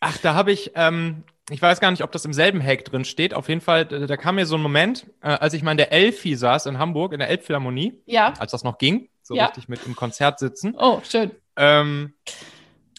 Ach, da habe ich, ähm, ich weiß gar nicht, ob das im selben Hack drin steht. Auf jeden Fall, da, kam mir so ein Moment, äh, als ich mal in der Elfi saß in Hamburg, in der Elbphilharmonie, Ja. als das noch ging, so Ja. richtig mit im Konzert sitzen. Oh, schön. Ähm,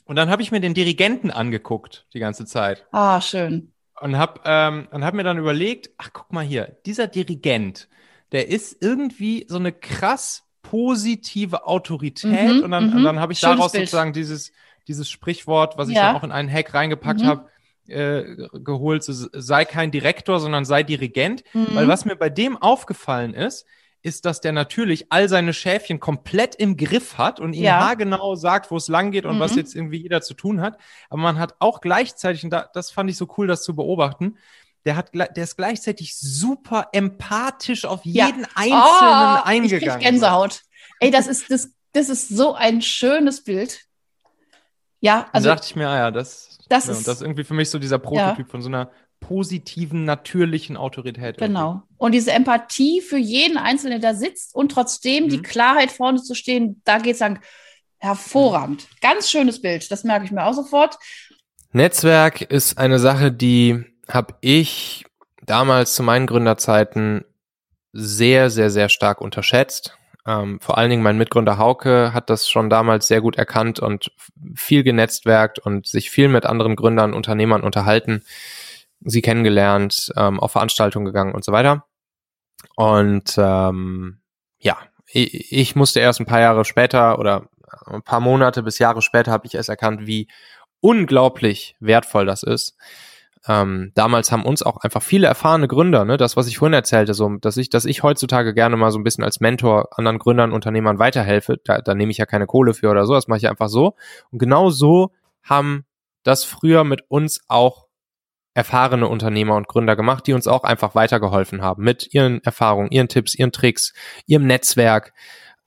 und dann habe ich mir den Dirigenten angeguckt die ganze Zeit Ah, schön. und habe ähm, und hab mir dann überlegt, ach guck mal hier, dieser Dirigent, der ist irgendwie so eine krass positive Autorität Mhm, und dann, mhm. und dann habe ich Schönes daraus Bild. sozusagen dieses, dieses Sprichwort, was ich Ja. dann auch in einen Hack reingepackt Mhm. habe, äh, geholt, sei kein Direktor, sondern sei Dirigent. Mhm. Weil was mir bei dem aufgefallen ist, ist, dass der natürlich all seine Schäfchen komplett im Griff hat und ihnen Ja. haargenau sagt, wo es lang geht und Mhm. was jetzt irgendwie jeder zu tun hat. Aber man hat auch gleichzeitig, und da, das fand ich so cool, das zu beobachten, der, hat, der ist gleichzeitig super empathisch auf Ja. jeden Einzelnen oh, Ich eingegangen. krieg Gänsehaut. Ey, das ist, das, das ist so ein schönes Bild. Ja, Also also dachte ich mir, ah ja, das, Das ja, ist- das ist irgendwie für mich so dieser Prototyp von so einer positiven, natürlichen Autorität. Genau. Und diese Empathie für jeden Einzelnen, der da sitzt und trotzdem die Mhm. Klarheit vorne zu stehen, da geht's dann hervorragend. Ganz schönes Bild. Das merke ich mir auch sofort. Netzwerk ist eine Sache, die habe ich damals zu meinen Gründerzeiten sehr, sehr, sehr stark unterschätzt. Ähm, vor allen Dingen mein Mitgründer Hauke hat das schon damals sehr gut erkannt und viel genetzwerkt und sich viel mit anderen Gründern, Unternehmern unterhalten, sie kennengelernt, ähm, auf Veranstaltungen gegangen und so weiter. Und ähm, ja, ich, ich musste erst ein paar Jahre später oder ein paar Monate bis Jahre später habe ich erst erkannt, wie unglaublich wertvoll das ist. Ähm, damals haben uns auch einfach viele erfahrene Gründer, ne, das, was ich vorhin erzählte, so, dass ich, dass ich heutzutage gerne mal so ein bisschen als Mentor anderen Gründern, Unternehmern weiterhelfe, da, da nehme ich ja keine Kohle für oder so, das mache ich einfach so. Und genau so haben das früher mit uns auch erfahrene Unternehmer und Gründer gemacht, die uns auch einfach weitergeholfen haben mit ihren Erfahrungen, ihren Tipps, ihren Tricks, ihrem Netzwerk.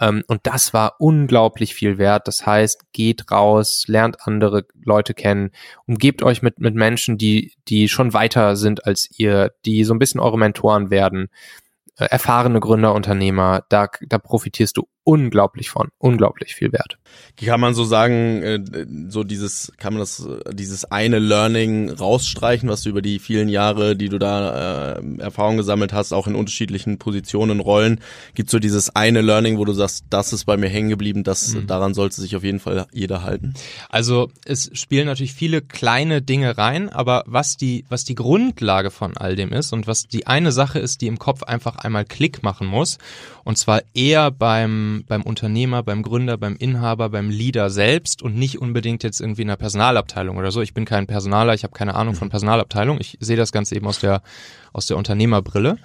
Ähm, und das war unglaublich viel wert. Das heißt, geht raus, lernt andere Leute kennen, umgebt euch mit, mit Menschen, die, die schon weiter sind als ihr, die so ein bisschen eure Mentoren werden. Äh, erfahrene Gründer, Unternehmer, da, da profitierst du unglaublich von, unglaublich viel wert. Kann man so sagen, äh, so dieses, kann man das, dieses eine Learning rausstreichen, was du über die vielen Jahre, die du da äh, Erfahrung gesammelt hast, auch in unterschiedlichen Positionen, Rollen, gibt so dieses eine Learning, wo du sagst, das ist bei mir hängen geblieben, das, Mhm. daran sollte sich auf jeden Fall jeder halten. Also es spielen natürlich viele kleine Dinge rein, aber was die, was die Grundlage von all dem ist und was die eine Sache ist, die im Kopf einfach einmal Klick machen muss, und zwar eher beim, beim Unternehmer, beim Gründer, beim Inhaber, beim Leader selbst und nicht unbedingt jetzt irgendwie in der Personalabteilung oder so. Ich bin kein Personaler, ich habe keine Ahnung von Personalabteilung. Ich sehe das Ganze eben aus der, aus der Unternehmerbrille.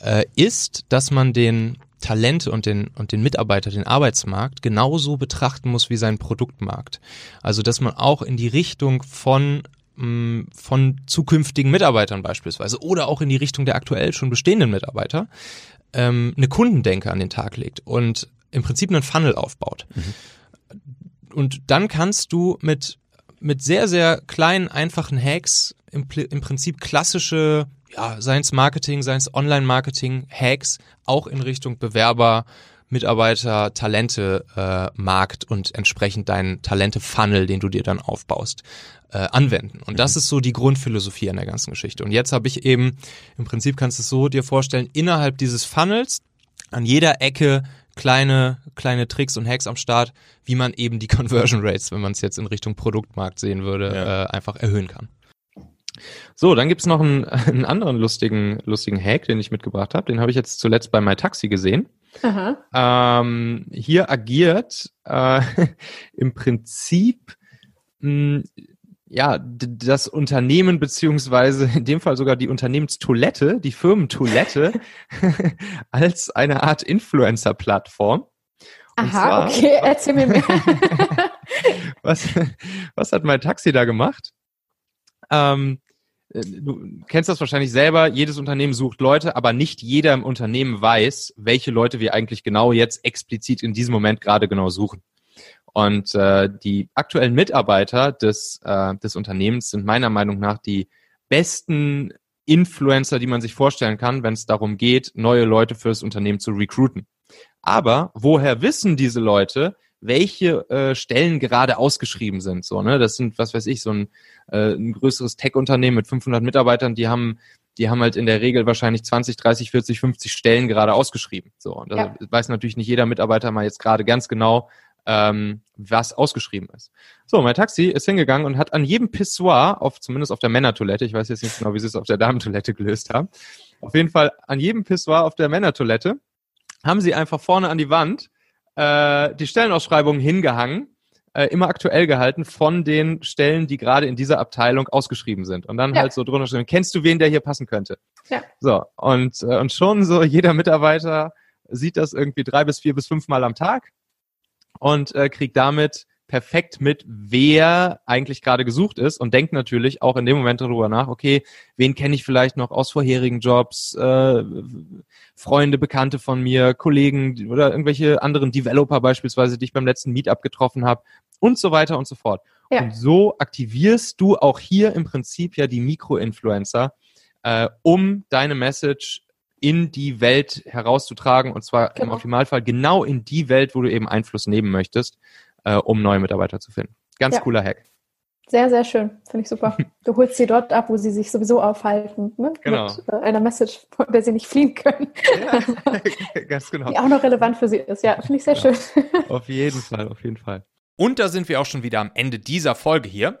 Äh, ist, dass man den Talente und den, und den Mitarbeiter, den Arbeitsmarkt genauso betrachten muss wie seinen Produktmarkt. Also, dass man auch in die Richtung von mh, von zukünftigen Mitarbeitern beispielsweise oder auch in die Richtung der aktuell schon bestehenden Mitarbeiter ähm, eine Kundendenke an den Tag legt und im Prinzip einen Funnel aufbaut. Und dann kannst du mit, mit sehr, sehr kleinen, einfachen Hacks im, im Prinzip klassische, ja, seins Marketing, seins Online-Marketing, Hacks auch in Richtung Bewerber, Mitarbeiter, Talente, äh, Markt und entsprechend deinen Talente-Funnel, den du dir dann aufbaust, äh, anwenden. Und das ist so die Grundphilosophie an der ganzen Geschichte. Und jetzt habe ich eben, im Prinzip kannst du es so dir vorstellen, innerhalb dieses Funnels an jeder Ecke kleine, kleine Tricks und Hacks am Start, wie man eben die Conversion Rates, wenn man es jetzt in Richtung Produktmarkt sehen würde, Ja. äh, einfach erhöhen kann. So, dann gibt's noch einen, einen anderen lustigen, lustigen Hack, den ich mitgebracht habe. Den habe ich jetzt zuletzt bei MyTaxi gesehen. Ähm, hier agiert äh, im Prinzip mh, ja das Unternehmen beziehungsweise in dem Fall sogar die Unternehmenstoilette, die Firmentoilette als eine Art Influencer-Plattform. Aha, zwar- okay, erzähl mir mehr. was, was hat mein Taxi da gemacht? Ähm, äh, du kennst das wahrscheinlich selber, jedes Unternehmen sucht Leute, aber nicht jeder im Unternehmen weiß, welche Leute wir eigentlich genau jetzt explizit in diesem Moment gerade genau suchen. Und äh, die aktuellen Mitarbeiter des, äh, des Unternehmens sind meiner Meinung nach die besten Influencer, die man sich vorstellen kann, wenn es darum geht, neue Leute fürs Unternehmen zu recruiten. Aber woher wissen diese Leute, welche äh, Stellen gerade ausgeschrieben sind. So, ne? Das sind, was weiß ich, so ein, äh, ein größeres Tech-Unternehmen mit 500 Mitarbeitern, die haben die haben halt in der Regel wahrscheinlich 20, 30, 40, 50 Stellen gerade ausgeschrieben. So, und da Ja. weiß natürlich nicht jeder Mitarbeiter mal jetzt gerade ganz genau, ähm, was ausgeschrieben ist. So, mein Taxi ist hingegangen und hat an jedem Pissoir, auf, zumindest auf der Männertoilette, ich weiß jetzt nicht genau, wie sie es auf der Damentoilette gelöst haben, auf jeden Fall an jedem Pissoir auf der Männertoilette haben sie einfach vorne an die Wand äh, die Stellenausschreibungen hingehangen, äh, immer aktuell gehalten von den Stellen, die gerade in dieser Abteilung ausgeschrieben sind. Und dann Ja. halt so drunter stehen, kennst du wen, der hier passen könnte? Ja. So, und, äh, und schon so jeder Mitarbeiter sieht das irgendwie drei bis vier bis fünf Mal am Tag und äh, kriegt damit perfekt mit, wer eigentlich gerade gesucht ist und denkt natürlich auch in dem Moment darüber nach, okay, wen kenne ich vielleicht noch aus vorherigen Jobs, äh, Freunde, Bekannte von mir, Kollegen oder irgendwelche anderen Developer beispielsweise, die ich beim letzten Meetup getroffen habe und so weiter und so fort. Ja. Und so aktivierst du auch hier im Prinzip ja die Mikroinfluencer, äh, um deine Message in die Welt herauszutragen und zwar im Genau. Optimalfall genau in die Welt, wo du eben Einfluss nehmen möchtest, äh, um neue Mitarbeiter zu finden. Ganz Ja. cooler Hack. Sehr, sehr schön. Finde ich super. Du holst sie dort ab, wo sie sich sowieso aufhalten. Ne? Genau. Mit äh, einer Message, von der sie nicht fliehen können. Ja, ganz genau. Die auch noch relevant für sie ist. Ja, finde ich sehr Ja. schön. Auf jeden Fall, auf jeden Fall. Und da sind wir auch schon wieder am Ende dieser Folge hier.